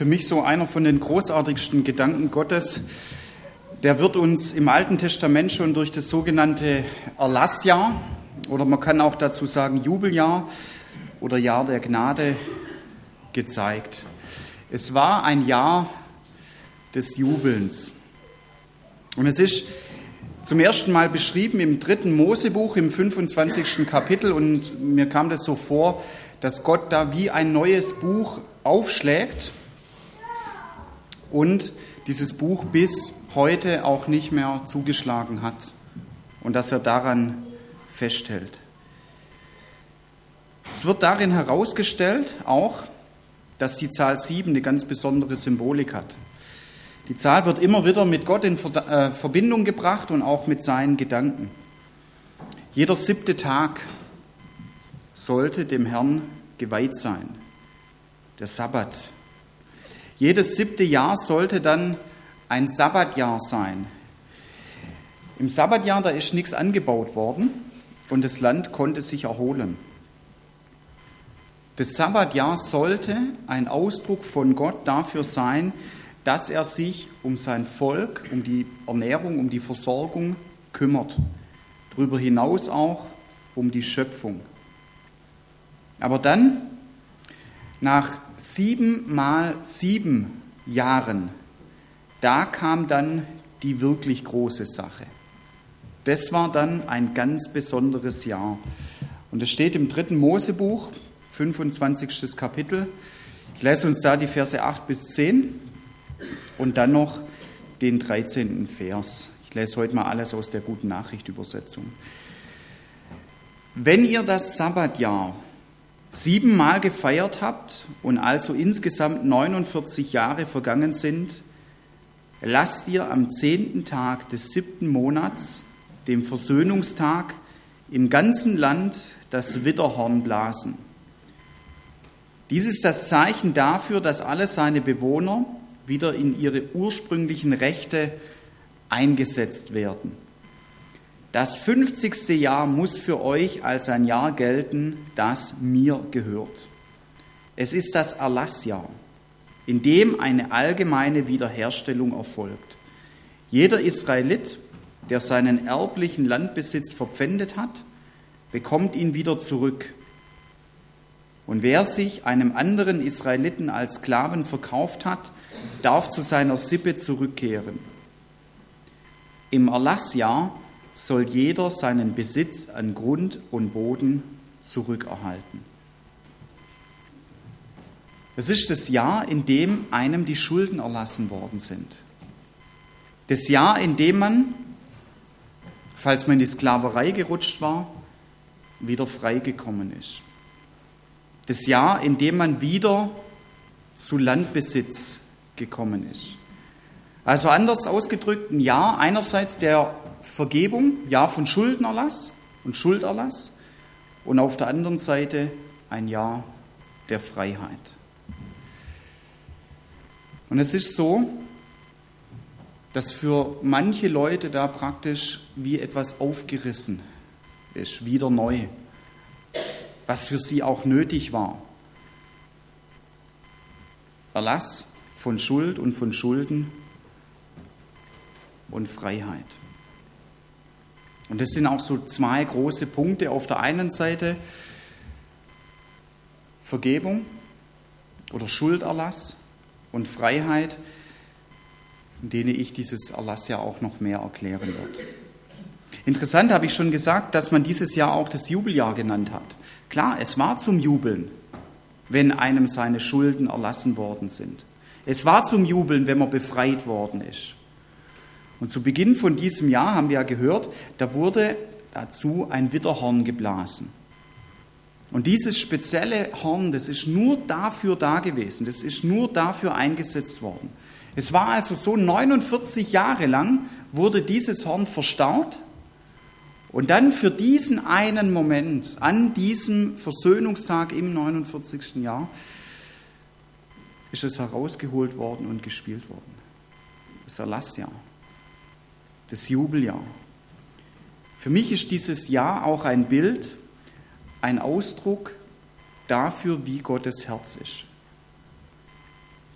für mich so einer von den großartigsten Gedanken Gottes. Der wird uns im Alten Testament schon durch das sogenannte Erlassjahr oder man kann auch dazu sagen Jubeljahr oder Jahr der Gnade gezeigt. Es war ein Jahr des Jubelns. Und es ist zum ersten Mal beschrieben im dritten Mosebuch im 25. Kapitel und mir kam das so vor, dass Gott da wie ein neues Buch aufschlägt und dieses Buch bis heute auch nicht mehr zugeschlagen hat und dass er daran festhält. Es wird darin herausgestellt auch, dass die Zahl 7 eine ganz besondere Symbolik hat. Die Zahl wird immer wieder mit Gott in äh, Verbindung gebracht und auch mit seinen Gedanken. Jeder siebte Tag sollte dem Herrn geweiht sein, der Sabbat. Jedes siebte Jahr sollte dann ein Sabbatjahr sein. Im Sabbatjahr, da ist nichts angebaut worden und das Land konnte sich erholen. Das Sabbatjahr sollte ein Ausdruck von Gott dafür sein, dass er sich um sein Volk, um die Ernährung, um die Versorgung kümmert. Darüber hinaus auch um die Schöpfung. Aber dann, nach sieben mal sieben Jahren, da kam dann die wirklich große Sache. Das war dann ein ganz besonderes Jahr. Und es steht im dritten Mosebuch, 25. Kapitel. Ich lese uns da die Verse 8 bis 10 und dann noch den 13. Vers. Ich lese heute mal alles aus der Guten Nachricht Übersetzung. Wenn ihr das Sabbatjahr siebenmal gefeiert habt und also insgesamt 49 Jahre vergangen sind, lasst ihr am zehnten Tag des siebten Monats, dem Versöhnungstag, im ganzen Land das Widderhorn blasen. Dies ist das Zeichen dafür, dass alle seine Bewohner wieder in ihre ursprünglichen Rechte eingesetzt werden. Das 50. Jahr muss für euch als ein Jahr gelten, das mir gehört. Es ist das Erlassjahr, in dem eine allgemeine Wiederherstellung erfolgt. Jeder Israelit, der seinen erblichen Landbesitz verpfändet hat, bekommt ihn wieder zurück. Und wer sich einem anderen Israeliten als Sklaven verkauft hat, darf zu seiner Sippe zurückkehren. Im Erlassjahr soll jeder seinen Besitz an Grund und Boden zurückerhalten. Es ist das Jahr, in dem einem die Schulden erlassen worden sind. Das Jahr, in dem man, falls man in die Sklaverei gerutscht war, wieder freigekommen ist. Das Jahr, in dem man wieder zu Landbesitz gekommen ist. Also anders ausgedrückt, ein Jahr einerseits der Vergebung, Jahr von Schuldenerlass und Schulderlass und auf der anderen Seite ein Jahr der Freiheit. Und es ist so, dass für manche Leute da praktisch wie etwas aufgerissen ist, wieder neu, was für sie auch nötig war. Erlass von Schuld und von Schulden und Freiheit. Und das sind auch so zwei große Punkte. Auf der einen Seite Vergebung oder Schulderlass und Freiheit, von denen ich dieses Erlass ja auch noch mehr erklären werde. Interessant habe ich schon gesagt, dass man dieses Jahr auch das Jubeljahr genannt hat. Klar, es war zum Jubeln, wenn einem seine Schulden erlassen worden sind. Es war zum Jubeln, wenn man befreit worden ist. Und zu Beginn von diesem Jahr haben wir ja gehört, da wurde dazu ein Widderhorn geblasen. Und dieses spezielle Horn, das ist nur dafür da gewesen, das ist nur dafür eingesetzt worden. Es war also so 49 Jahre lang wurde dieses Horn verstaut und dann für diesen einen Moment, an diesem Versöhnungstag im 49. Jahr, ist es herausgeholt worden und gespielt worden. Das Erlassjahr, das Jubeljahr. Für mich ist dieses Jahr auch ein Bild, ein Ausdruck dafür, wie Gottes Herz ist.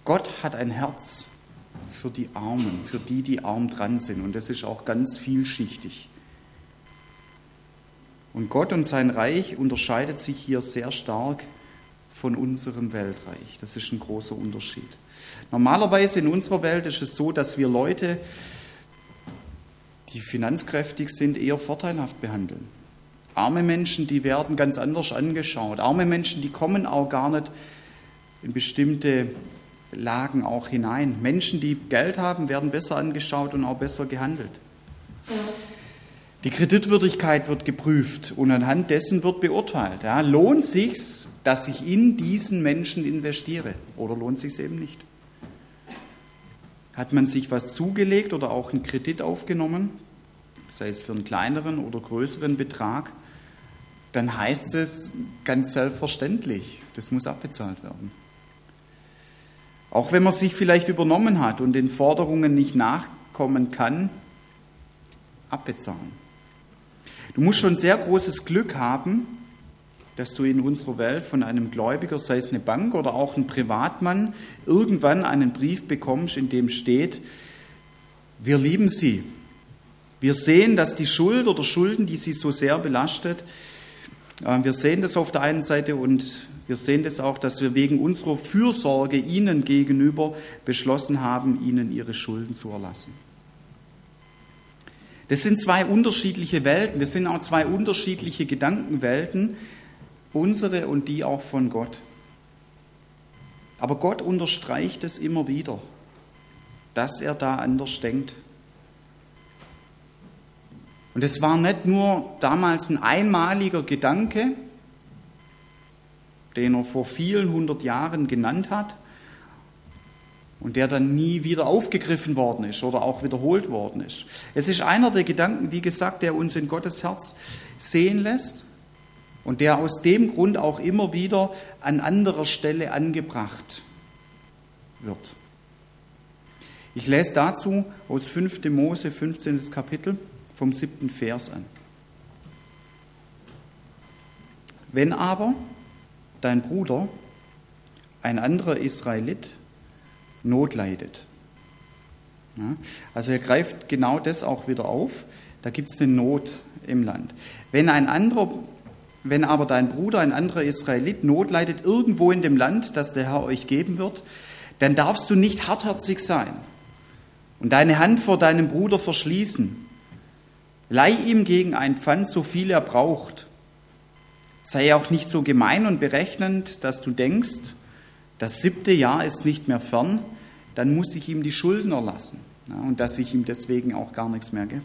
Gott hat ein Herz für die Armen, für die, die arm dran sind. Und das ist auch ganz vielschichtig. Und Gott und sein Reich unterscheidet sich hier sehr stark von unserem Weltreich. Das ist ein großer Unterschied. Normalerweise in unserer Welt ist es so, dass wir Leute, die finanzkräftig sind, eher vorteilhaft behandeln. Arme Menschen, die werden ganz anders angeschaut. Arme Menschen, die kommen auch gar nicht in bestimmte Lagen auch hinein. Menschen, die Geld haben, werden besser angeschaut und auch besser gehandelt. Die Kreditwürdigkeit wird geprüft und anhand dessen wird beurteilt. Ja, lohnt sich's, dass ich in diesen Menschen investiere oder lohnt sich's eben nicht? Hat man sich was zugelegt oder auch einen Kredit aufgenommen, sei es für einen kleineren oder größeren Betrag, dann heißt es ganz selbstverständlich, das muss abbezahlt werden. Auch wenn man sich vielleicht übernommen hat und den Forderungen nicht nachkommen kann, abbezahlen. Du musst schon sehr großes Glück haben, dass du in unserer Welt von einem Gläubiger, sei es eine Bank oder auch ein Privatmann, irgendwann einen Brief bekommst, in dem steht, wir lieben sie. Wir sehen, dass die Schuld oder Schulden, die sie so sehr belastet, äh, wir sehen das auf der einen Seite und wir sehen das auch, dass wir wegen unserer Fürsorge ihnen gegenüber beschlossen haben, ihnen ihre Schulden zu erlassen. Das sind zwei unterschiedliche Welten, das sind auch zwei unterschiedliche Gedankenwelten, unsere und die auch von Gott. Aber Gott unterstreicht es immer wieder, dass er da anders denkt. Und es war nicht nur damals ein einmaliger Gedanke, den er vor vielen hundert Jahren genannt hat und der dann nie wieder aufgegriffen worden ist oder auch wiederholt worden ist. Es ist einer der Gedanken, wie gesagt, der uns in Gottes Herz sehen lässt und der aus dem Grund auch immer wieder an anderer Stelle angebracht wird. Ich lese dazu aus 5. Mose 15. Kapitel vom siebten Vers an. Wenn aber dein Bruder, ein anderer Israelit, Not leidet. Ja, also er greift genau das auch wieder auf. Da gibt es eine Not im Land. Wenn ein anderer, wenn aber dein Bruder, ein anderer Israelit, Not leidet irgendwo in dem Land, das der Herr euch geben wird, dann darfst du nicht hartherzig sein und deine Hand vor deinem Bruder verschließen. Leih ihm gegen ein Pfand so viel er braucht Sei auch nicht so gemein und berechnend, dass du denkst, das siebte Jahr ist nicht mehr fern, dann muss ich ihm die Schulden erlassen ja, und dass ich ihm deswegen auch gar nichts mehr gebe.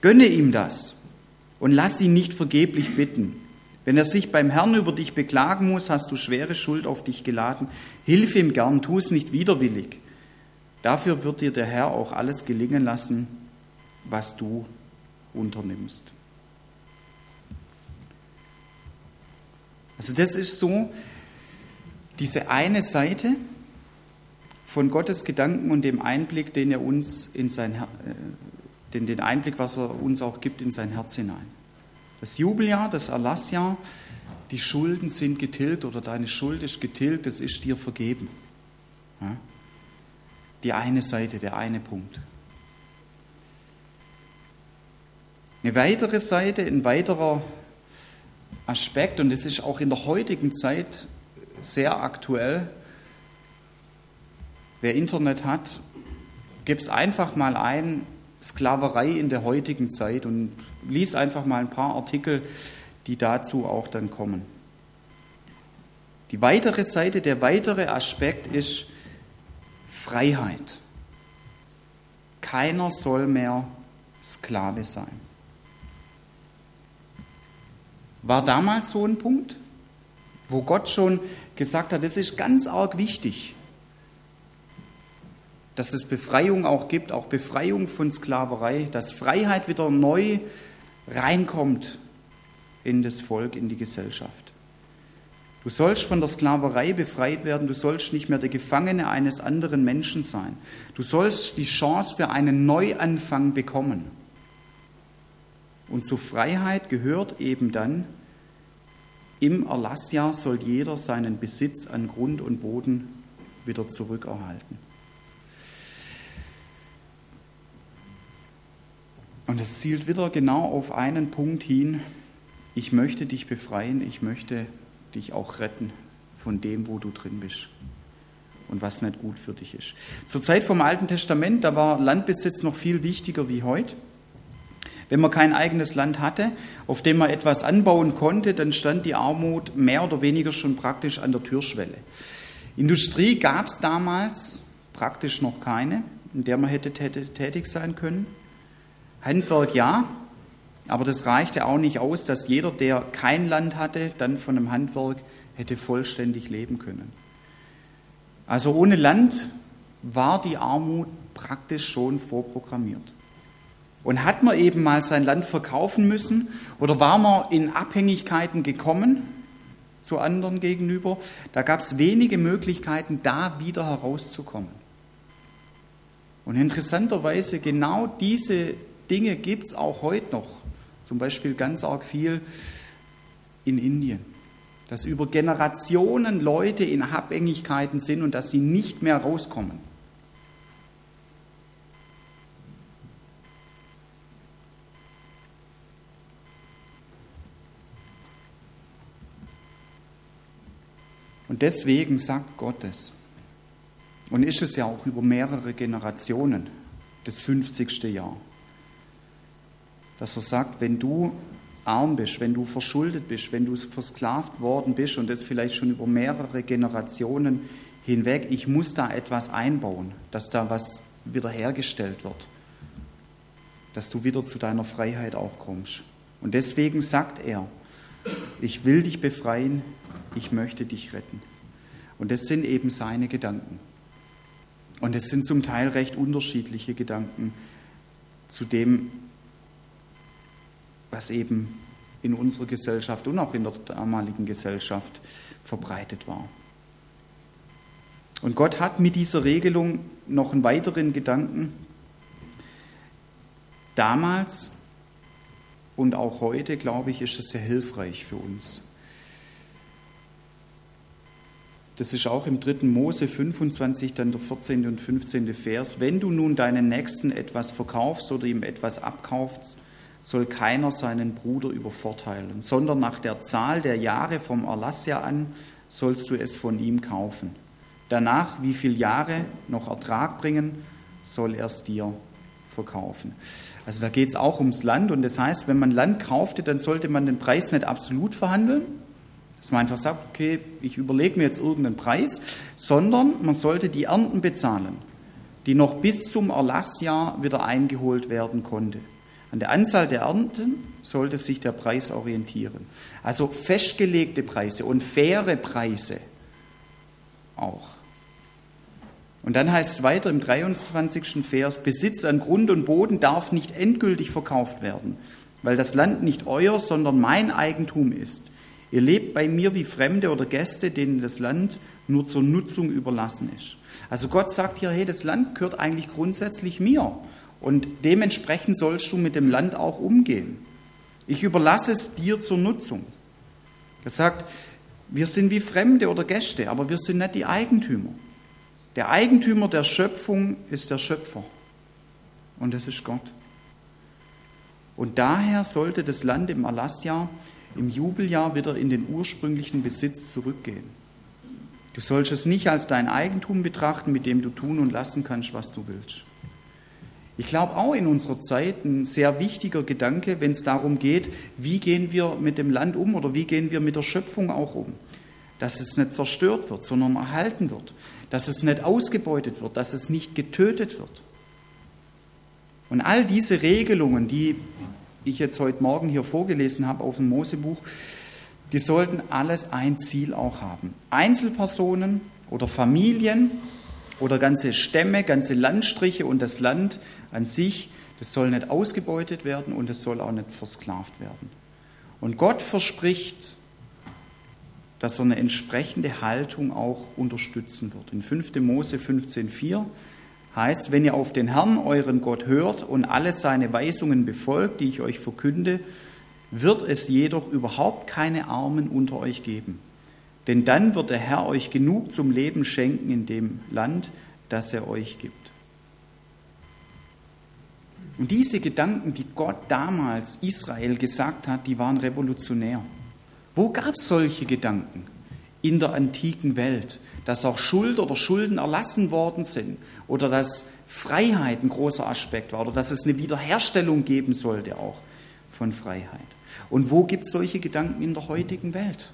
Gönne ihm das und lass ihn nicht vergeblich bitten. Wenn er sich beim Herrn über dich beklagen muss, hast du schwere Schuld auf dich geladen. Hilf ihm gern, tu es nicht widerwillig. Dafür wird dir der Herr auch alles gelingen lassen, was du unternimmst. Also das ist so diese eine Seite von Gottes Gedanken und dem Einblick, den er uns in sein äh, den, den Einblick, was er uns auch gibt in sein Herz hinein. Das Jubeljahr, das Erlassjahr, die Schulden sind getilgt oder deine Schuld ist getilgt, das ist dir vergeben. Die eine Seite, der eine Punkt. Eine weitere Seite, ein weiterer Aspekt, und es ist auch in der heutigen Zeit sehr aktuell. Wer Internet hat, gibt es einfach mal ein Sklaverei in der heutigen Zeit und lies einfach mal ein paar Artikel, die dazu auch dann kommen. Die weitere Seite, der weitere Aspekt ist Freiheit. Keiner soll mehr Sklave sein. War damals so ein Punkt, wo Gott schon gesagt hat, das ist ganz arg wichtig, dass es Befreiung auch gibt, auch Befreiung von Sklaverei, dass Freiheit wieder neu reinkommt in das Volk, in die Gesellschaft. Du sollst von der Sklaverei befreit werden, du sollst nicht mehr der Gefangene eines anderen Menschen sein. Du sollst die Chance für einen Neuanfang bekommen. Und zur Freiheit gehört eben dann, im Erlassjahr soll jeder seinen Besitz an Grund und Boden wieder zurückerhalten. Und es zielt wieder genau auf einen Punkt hin. Ich möchte dich befreien, ich möchte dich auch retten von dem, wo du drin bist und was nicht gut für dich ist. Zur Zeit vom Alten Testament, da war Landbesitz noch viel wichtiger wie heute. Wenn man kein eigenes Land hatte, auf dem man etwas anbauen konnte, dann stand die Armut mehr oder weniger schon praktisch an der Türschwelle. Industrie gab es damals praktisch noch keine, in der man hätte tätig sein können. Handwerk ja, aber das reichte auch nicht aus, dass jeder, der kein Land hatte, dann von einem Handwerk hätte vollständig leben können. Also ohne Land war die Armut praktisch schon vorprogrammiert. Und hat man eben mal sein Land verkaufen müssen oder war man in Abhängigkeiten gekommen zu anderen gegenüber, da gab es wenige Möglichkeiten, da wieder herauszukommen. Und interessanterweise genau diese Dinge gibt es auch heute noch. Zum Beispiel ganz arg viel in Indien dass über Generationen Leute in Abhängigkeiten sind und dass sie nicht mehr rauskommen. Und deswegen sagt Gott es. Und ist es ja auch über mehrere Generationen, das 50. Jahr, dass er sagt, wenn du arm bist, wenn du verschuldet bist, wenn du versklavt worden bist und das vielleicht schon über mehrere Generationen hinweg, ich muss da etwas einbauen, dass da was wiederhergestellt wird, dass du wieder zu deiner Freiheit auch kommst. Und deswegen sagt er, ich will dich befreien, ich möchte dich retten. Und das sind eben seine Gedanken. Und es sind zum Teil recht unterschiedliche Gedanken zu dem, was eben in unserer Gesellschaft und auch in der damaligen Gesellschaft verbreitet war. Und Gott hat mit dieser Regelung noch einen weiteren Gedanken. Damals und auch heute, glaube ich, ist es sehr hilfreich für uns. Das ist auch im 3. Mose 25, dann der 14. und 15. Vers. Wenn du nun deinen Nächsten etwas verkaufst oder ihm etwas abkaufst, soll keiner seinen Bruder übervorteilen, sondern nach der Zahl der Jahre vom Erlassjahr an sollst du es von ihm kaufen. Danach, wie viele Jahre noch Ertrag bringen, soll er es dir verkaufen. Also da geht es auch ums Land und das heißt, wenn man Land kaufte, dann sollte man den Preis nicht absolut verhandeln, dass man einfach sagt, okay, ich überlege mir jetzt irgendeinen Preis, sondern man sollte die Ernten bezahlen, die noch bis zum Erlassjahr wieder eingeholt werden konnte. An der Anzahl der Ernten sollte sich der Preis orientieren. Also festgelegte Preise und faire Preise auch. Und dann heißt es weiter im 23. Vers, Besitz an Grund und Boden darf nicht endgültig verkauft werden, weil das Land nicht euer, sondern mein Eigentum ist. Ihr lebt bei mir wie Fremde oder Gäste, denen das Land nur zur Nutzung überlassen ist. Also Gott sagt hier, hey, das Land gehört eigentlich grundsätzlich mir. Und dementsprechend sollst du mit dem Land auch umgehen. Ich überlasse es dir zur Nutzung. Er sagt, wir sind wie Fremde oder Gäste, aber wir sind nicht die Eigentümer. Der Eigentümer der Schöpfung ist der Schöpfer. Und das ist Gott. Und daher sollte das Land im Erlassjahr, im Jubeljahr wieder in den ursprünglichen Besitz zurückgehen. Du sollst es nicht als dein Eigentum betrachten, mit dem du tun und lassen kannst, was du willst. Ich glaube auch in unserer Zeit ein sehr wichtiger Gedanke, wenn es darum geht, wie gehen wir mit dem Land um oder wie gehen wir mit der Schöpfung auch um. Dass es nicht zerstört wird, sondern erhalten wird. Dass es nicht ausgebeutet wird, dass es nicht getötet wird. Und all diese Regelungen, die ich jetzt heute Morgen hier vorgelesen habe auf dem Mosebuch, die sollten alles ein Ziel auch haben. Einzelpersonen oder Familien oder ganze Stämme, ganze Landstriche und das Land an sich, das soll nicht ausgebeutet werden und es soll auch nicht versklavt werden. Und Gott verspricht, dass er eine entsprechende Haltung auch unterstützen wird. In 5. Mose 15,4 heißt, wenn ihr auf den Herrn, euren Gott, hört und alle seine Weisungen befolgt, die ich euch verkünde, wird es jedoch überhaupt keine Armen unter euch geben. Denn dann wird der Herr euch genug zum Leben schenken in dem Land, das er euch gibt. Und diese Gedanken, die Gott damals Israel gesagt hat, die waren revolutionär. Wo gab es solche Gedanken? In der antiken Welt, dass auch Schuld oder Schulden erlassen worden sind oder dass Freiheit ein großer Aspekt war oder dass es eine Wiederherstellung geben sollte auch von Freiheit. Und wo gibt es solche Gedanken in der heutigen Welt?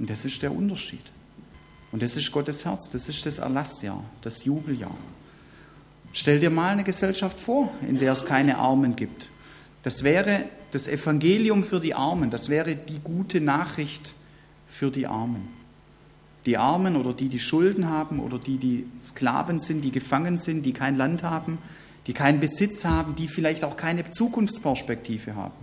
Und das ist der Unterschied. Und das ist Gottes Herz, das ist das Erlassjahr, das Jubeljahr. Stell dir mal eine Gesellschaft vor, in der es keine Armen gibt. Das wäre das Evangelium für die Armen, das wäre die gute Nachricht für die Armen. Die Armen oder die, die Schulden haben oder die, die Sklaven sind, die gefangen sind, die kein Land haben, die keinen Besitz haben, die vielleicht auch keine Zukunftsperspektive haben.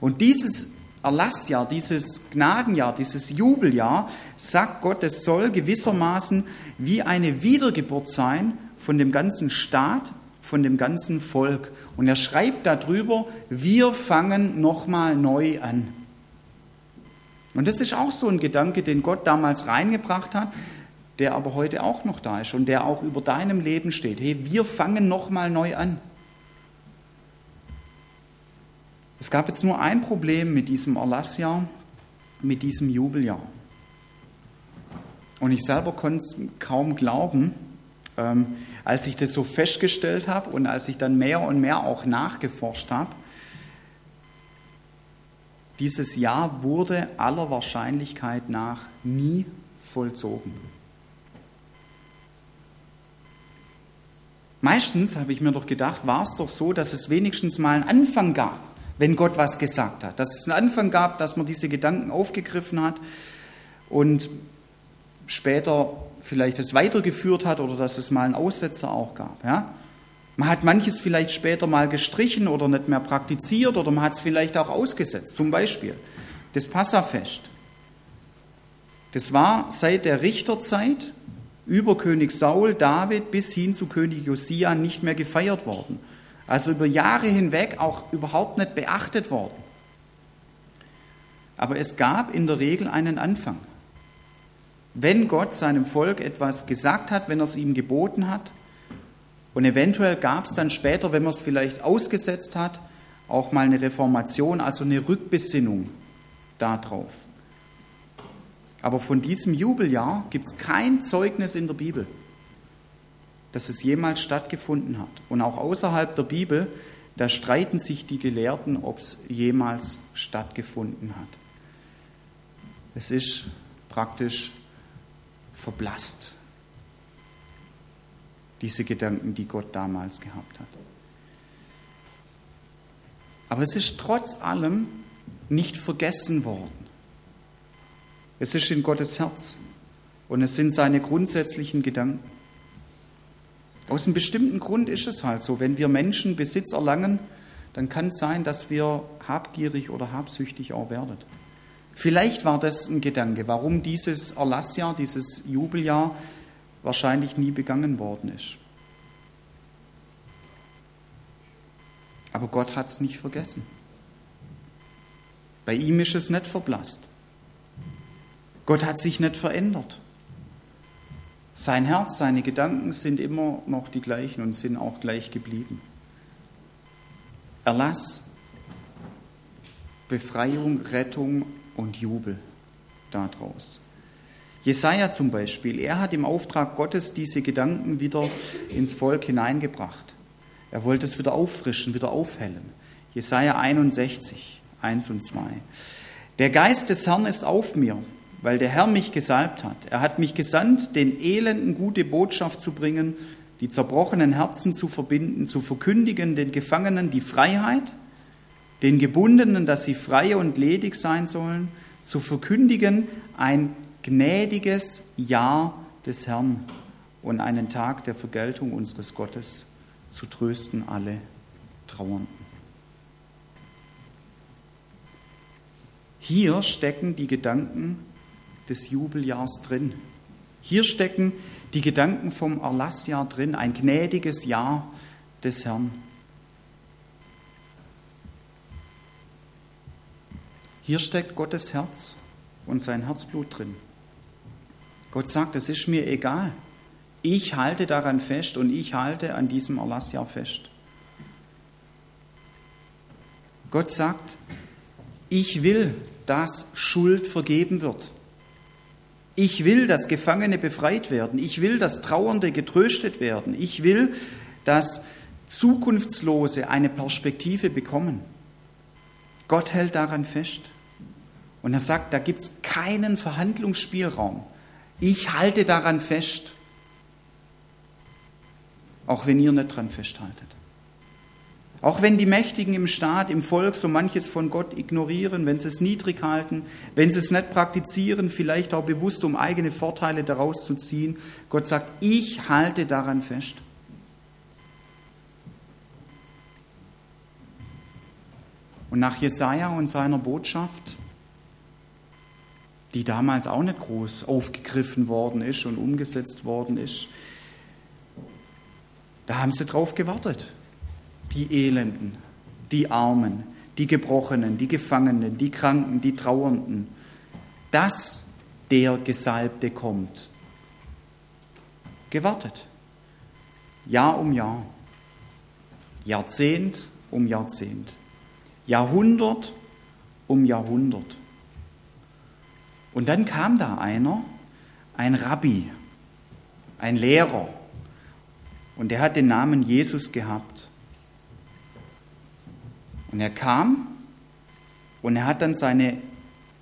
Und dieses Erlassjahr, dieses Gnadenjahr, dieses Jubeljahr, sagt Gott, es soll gewissermaßen wie eine Wiedergeburt sein von dem ganzen Staat, von dem ganzen Volk. Und er schreibt darüber, wir fangen nochmal neu an. Und das ist auch so ein Gedanke, den Gott damals reingebracht hat, der aber heute auch noch da ist und der auch über deinem Leben steht. Hey, wir fangen nochmal neu an. Es gab jetzt nur ein Problem mit diesem Erlassjahr, mit diesem Jubeljahr. Und ich selber konnte es kaum glauben, ähm, als ich das so festgestellt habe und als ich dann mehr und mehr auch nachgeforscht habe, dieses Jahr wurde aller Wahrscheinlichkeit nach nie vollzogen. Meistens habe ich mir doch gedacht, war es doch so, dass es wenigstens mal einen Anfang gab, wenn Gott was gesagt hat. Dass es einen Anfang gab, dass man diese Gedanken aufgegriffen hat und später vielleicht es weitergeführt hat oder dass es mal einen Aussetzer auch gab. Ja? Man hat manches vielleicht später mal gestrichen oder nicht mehr praktiziert oder man hat es vielleicht auch ausgesetzt. Zum Beispiel das Passafest. Das war seit der Richterzeit über König Saul, David bis hin zu König Josia nicht mehr gefeiert worden. Also über Jahre hinweg auch überhaupt nicht beachtet worden. Aber es gab in der Regel einen Anfang. Wenn Gott seinem Volk etwas gesagt hat, wenn er es ihm geboten hat, und eventuell gab es dann später, wenn man es vielleicht ausgesetzt hat, auch mal eine Reformation, also eine Rückbesinnung darauf. Aber von diesem Jubeljahr gibt es kein Zeugnis in der Bibel, dass es jemals stattgefunden hat. Und auch außerhalb der Bibel, da streiten sich die Gelehrten, ob es jemals stattgefunden hat. Es ist praktisch verblasst, diese Gedanken, die Gott damals gehabt hat. Aber es ist trotz allem nicht vergessen worden. Es ist in Gottes Herz und es sind seine grundsätzlichen Gedanken. Aus einem bestimmten Grund ist es halt so, wenn wir Menschen Besitz erlangen, dann kann es sein, dass wir habgierig oder habsüchtig auch werden. Vielleicht war das ein Gedanke, warum dieses Erlassjahr, dieses Jubeljahr wahrscheinlich nie begangen worden ist. Aber Gott hat es nicht vergessen. Bei ihm ist es nicht verblasst. Gott hat sich nicht verändert. Sein Herz, seine Gedanken sind immer noch die gleichen und sind auch gleich geblieben. Erlass, Befreiung, Rettung und Jubel daraus. Jesaja zum Beispiel, er hat im Auftrag Gottes diese Gedanken wieder ins Volk hineingebracht. Er wollte es wieder auffrischen, wieder aufhellen. Jesaja 61, 1 und 2. Der Geist des Herrn ist auf mir, weil der Herr mich gesalbt hat. Er hat mich gesandt, den Elenden gute Botschaft zu bringen, die zerbrochenen Herzen zu verbinden, zu verkündigen den Gefangenen die Freiheit, den Gebundenen, dass sie frei und ledig sein sollen, zu verkündigen ein gnädiges Jahr des Herrn und einen Tag der Vergeltung unseres Gottes zu trösten alle Trauernden. Hier stecken die Gedanken des Jubeljahrs drin. Hier stecken die Gedanken vom Erlassjahr drin, ein gnädiges Jahr des Herrn. Hier steckt Gottes Herz und sein Herzblut drin. Gott sagt, es ist mir egal. Ich halte daran fest und ich halte an diesem Erlassjahr fest. Gott sagt, ich will, dass Schuld vergeben wird. Ich will, dass Gefangene befreit werden. Ich will, dass Trauernde getröstet werden. Ich will, dass Zukunftslose eine Perspektive bekommen. Gott hält daran fest. Und er sagt, da gibt es keinen Verhandlungsspielraum. Ich halte daran fest, auch wenn ihr nicht daran festhaltet. Auch wenn die Mächtigen im Staat, im Volk so manches von Gott ignorieren, wenn sie es niedrig halten, wenn sie es nicht praktizieren, vielleicht auch bewusst, um eigene Vorteile daraus zu ziehen, Gott sagt, ich halte daran fest. Und nach Jesaja und seiner Botschaft, die damals auch nicht groß aufgegriffen worden ist und umgesetzt worden ist, da haben sie drauf gewartet die Elenden, die Armen, die Gebrochenen, die Gefangenen, die Kranken, die Trauernden, dass der Gesalbte kommt. Gewartet. Jahr um Jahr. Jahrzehnt um Jahrzehnt. Jahrhundert um Jahrhundert. Und dann kam da einer, ein Rabbi, ein Lehrer, und der hat den Namen Jesus gehabt. Und er kam und er hat dann seine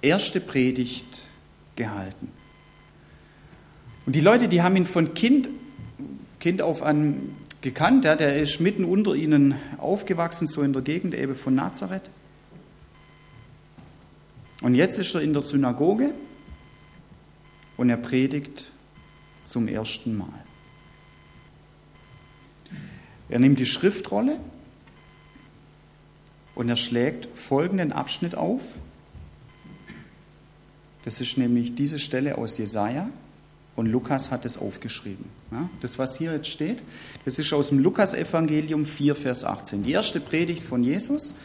erste Predigt gehalten. Und die Leute, die haben ihn von Kind, kind auf an gekannt. Ja, der ist mitten unter ihnen aufgewachsen, so in der Gegend eben von Nazareth. Und jetzt ist er in der Synagoge und er predigt zum ersten Mal. Er nimmt die Schriftrolle und er schlägt folgenden Abschnitt auf. Das ist nämlich diese Stelle aus Jesaja und Lukas hat es aufgeschrieben. Das, was hier jetzt steht, das ist aus dem Lukas-Evangelium 4, Vers 18. Die erste Predigt von Jesus.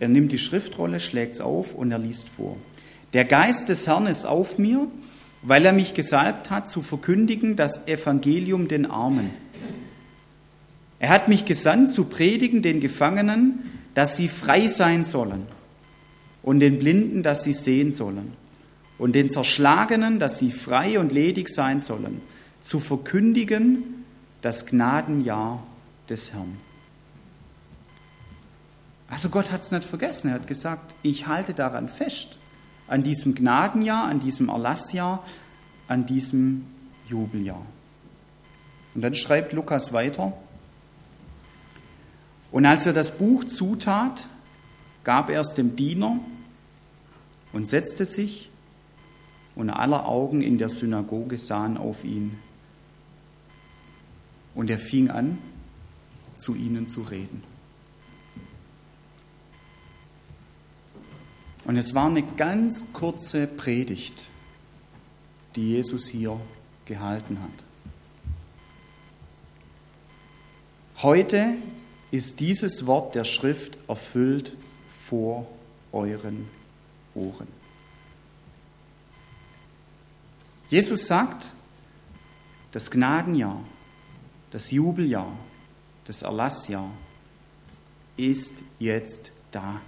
Er nimmt die Schriftrolle, schlägt es auf und er liest vor. Der Geist des Herrn ist auf mir, weil er mich gesalbt hat, zu verkündigen das Evangelium den Armen. Er hat mich gesandt, zu predigen den Gefangenen, dass sie frei sein sollen und den Blinden, dass sie sehen sollen und den Zerschlagenen, dass sie frei und ledig sein sollen, zu verkündigen das Gnadenjahr des Herrn. Also Gott hat es nicht vergessen, er hat gesagt, ich halte daran fest, an diesem Gnadenjahr, an diesem Erlassjahr, an diesem Jubeljahr. Und dann schreibt Lukas weiter, und als er das Buch zutat, gab er es dem Diener und setzte sich, und aller Augen in der Synagoge sahen auf ihn. Und er fing an, zu ihnen zu reden. Und es war eine ganz kurze Predigt, die Jesus hier gehalten hat. Heute ist dieses Wort der Schrift erfüllt vor euren Ohren. Jesus sagt, das Gnadenjahr, das Jubeljahr, das Erlassjahr ist jetzt da.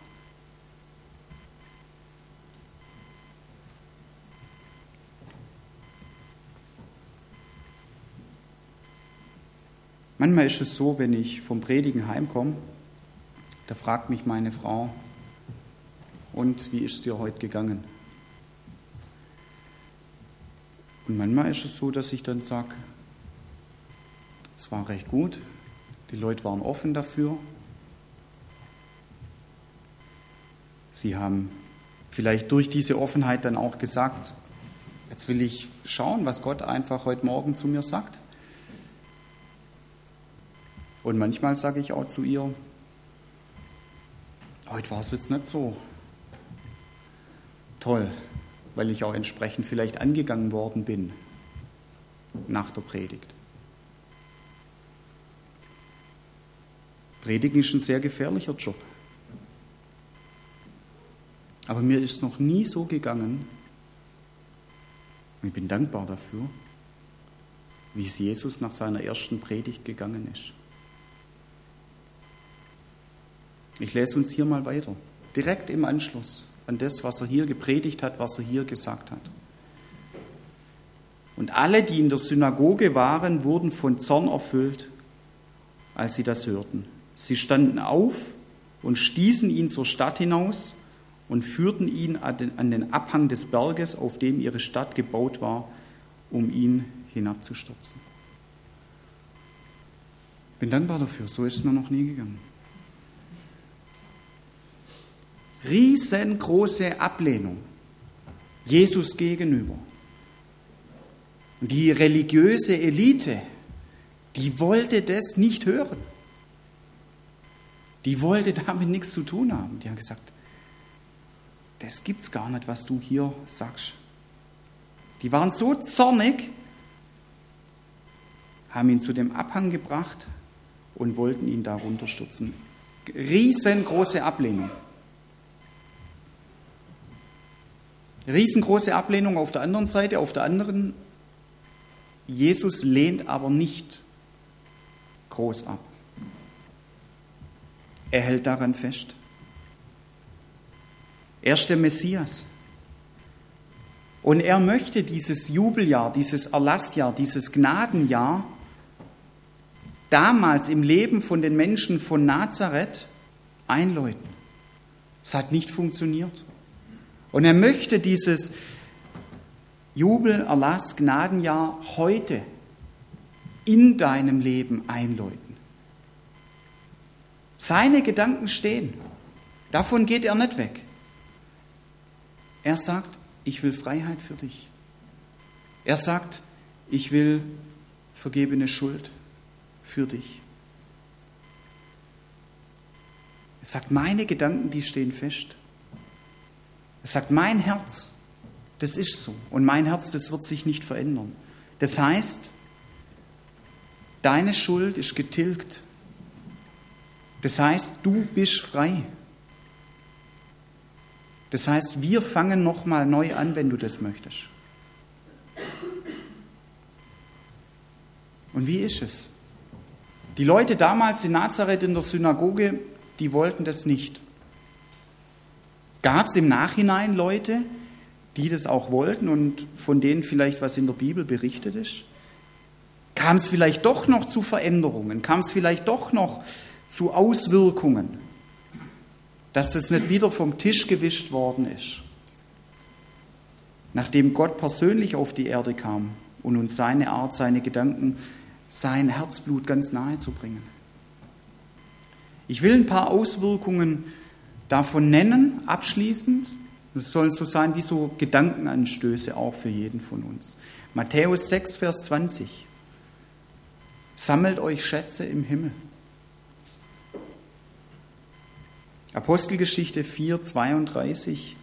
Manchmal ist es so, wenn ich vom Predigen heimkomme, da fragt mich meine Frau, und wie ist es dir heute gegangen? Und manchmal ist es so, dass ich dann sage, es war recht gut, die Leute waren offen dafür. Sie haben vielleicht durch diese Offenheit dann auch gesagt, jetzt will ich schauen, was Gott einfach heute Morgen zu mir sagt. Und manchmal sage ich auch zu ihr, heute war es jetzt nicht so toll, weil ich auch entsprechend vielleicht angegangen worden bin nach der Predigt. Predigen ist ein sehr gefährlicher Job. Aber mir ist noch nie so gegangen, und ich bin dankbar dafür, wie es Jesus nach seiner ersten Predigt gegangen ist. Ich lese uns hier mal weiter, direkt im Anschluss an das, was er hier gepredigt hat, was er hier gesagt hat. Und alle, die in der Synagoge waren, wurden von Zorn erfüllt, als sie das hörten. Sie standen auf und stießen ihn zur Stadt hinaus und führten ihn an den Abhang des Berges, auf dem ihre Stadt gebaut war, um ihn hinabzustürzen. Bin dankbar dafür, so ist es mir noch nie gegangen. Riesengroße Ablehnung Jesus gegenüber. Und die religiöse Elite, die wollte das nicht hören. Die wollte damit nichts zu tun haben. Die haben gesagt, das gibt's gar nicht, was du hier sagst. Die waren so zornig, haben ihn zu dem Abhang gebracht und wollten ihn da runterstürzen. Riesengroße Ablehnung. Riesengroße Ablehnung auf der anderen Seite, auf der anderen Jesus lehnt aber nicht groß ab. Er hält daran fest. Er ist der Messias. Und er möchte dieses Jubeljahr, dieses Erlassjahr, dieses Gnadenjahr damals im Leben von den Menschen von Nazareth einläuten. Es hat nicht funktioniert. Und er möchte dieses Jubel, Erlass, Gnadenjahr heute in deinem Leben einläuten. Seine Gedanken stehen. Davon geht er nicht weg. Er sagt, ich will Freiheit für dich. Er sagt, ich will vergebene Schuld für dich. Er sagt, meine Gedanken, die stehen fest. Er sagt, mein Herz, das ist so. Und mein Herz, das wird sich nicht verändern. Das heißt, deine Schuld ist getilgt. Das heißt, du bist frei. Das heißt, wir fangen nochmal neu an, wenn du das möchtest. Und wie ist es? Die Leute damals in Nazareth in der Synagoge, die wollten das nicht. Gab es im Nachhinein Leute, die das auch wollten und von denen vielleicht was in der Bibel berichtet ist? Kam es vielleicht doch noch zu Veränderungen? Kam es vielleicht doch noch zu Auswirkungen, dass das nicht wieder vom Tisch gewischt worden ist? Nachdem Gott persönlich auf die Erde kam und uns seine Art, seine Gedanken, sein Herzblut ganz nahe zu bringen. Ich will ein paar Auswirkungen davon nennen, abschließend, das sollen so sein wie so Gedankenanstöße auch für jeden von uns. Matthäus 6, Vers 20. Sammelt euch Schätze im Himmel. Apostelgeschichte 4, 32.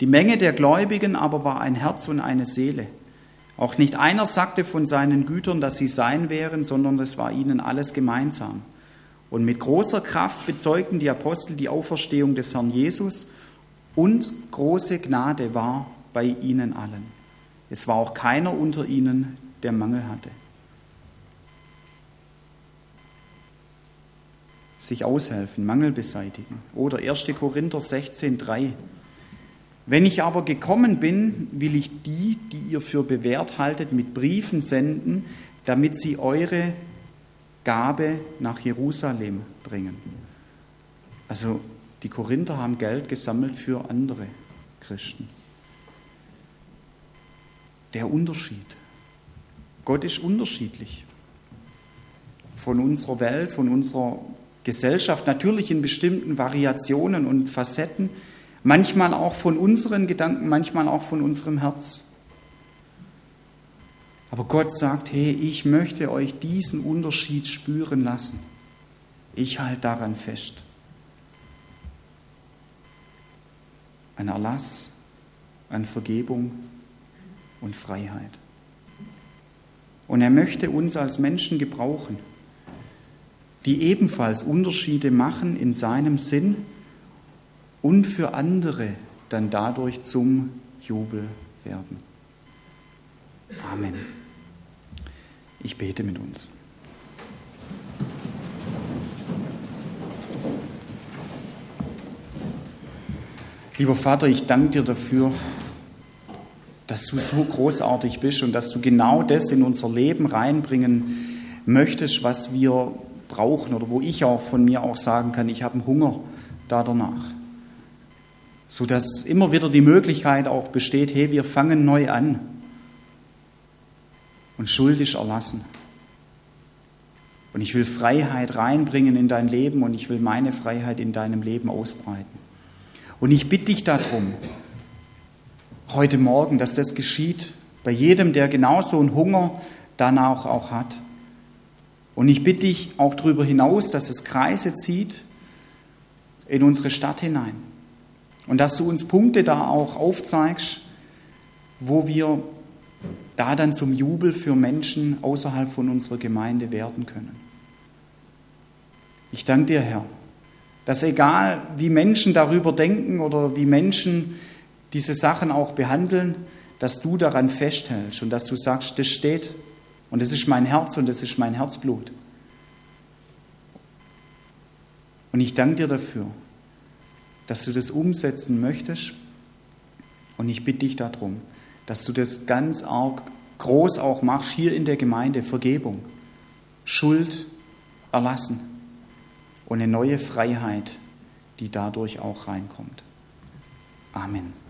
Die Menge der Gläubigen aber war ein Herz und eine Seele. Auch nicht einer sagte von seinen Gütern, dass sie sein wären, sondern es war ihnen alles gemeinsam. Und mit großer Kraft bezeugten die Apostel die Auferstehung des Herrn Jesus und große Gnade war bei ihnen allen. Es war auch keiner unter ihnen, der Mangel hatte. Sich aushelfen, Mangel beseitigen. Oder 1. Korinther 16,3. Wenn ich aber gekommen bin, will ich die, die ihr für bewährt haltet, mit Briefen senden, damit sie eure Gabe nach Jerusalem bringen. Also die Korinther haben Geld gesammelt für andere Christen. Der Unterschied. Gott ist unterschiedlich. Von unserer Welt, von unserer Gesellschaft, natürlich in bestimmten Variationen und Facetten, manchmal auch von unseren Gedanken, manchmal auch von unserem Herz. Aber Gott sagt, hey, ich möchte euch diesen Unterschied spüren lassen. Ich halte daran fest. an Erlass, an Vergebung und Freiheit. Und er möchte uns als Menschen gebrauchen, die ebenfalls Unterschiede machen in seinem Sinn und für andere dann dadurch zum Jubel werden. Amen. Ich bete mit uns. Lieber Vater, ich danke dir dafür, dass du so großartig bist und dass du genau das in unser Leben reinbringen möchtest, was wir brauchen oder wo ich auch von mir auch sagen kann, ich habe einen Hunger da danach. Sodass immer wieder die Möglichkeit auch besteht, hey, wir fangen neu an und Schuld ist erlassen. Und ich will Freiheit reinbringen in dein Leben und ich will meine Freiheit in deinem Leben ausbreiten. Und ich bitte dich darum, heute Morgen, dass das geschieht bei jedem, der genauso einen Hunger danach auch hat. Und ich bitte dich auch darüber hinaus, dass es Kreise zieht in unsere Stadt hinein. Und dass du uns Punkte da auch aufzeigst, wo wir da dann zum Jubel für Menschen außerhalb von unserer Gemeinde werden können. Ich danke dir, Herr, dass egal wie Menschen darüber denken oder wie Menschen diese Sachen auch behandeln, dass du daran festhältst und dass du sagst, das steht und das ist mein Herz und das ist mein Herzblut. Und ich danke dir dafür, dass du das umsetzen möchtest und ich bitte dich darum, dass du das ganz arg groß auch machst hier in der Gemeinde, Vergebung, Schuld erlassen und eine neue Freiheit, die dadurch auch reinkommt. Amen.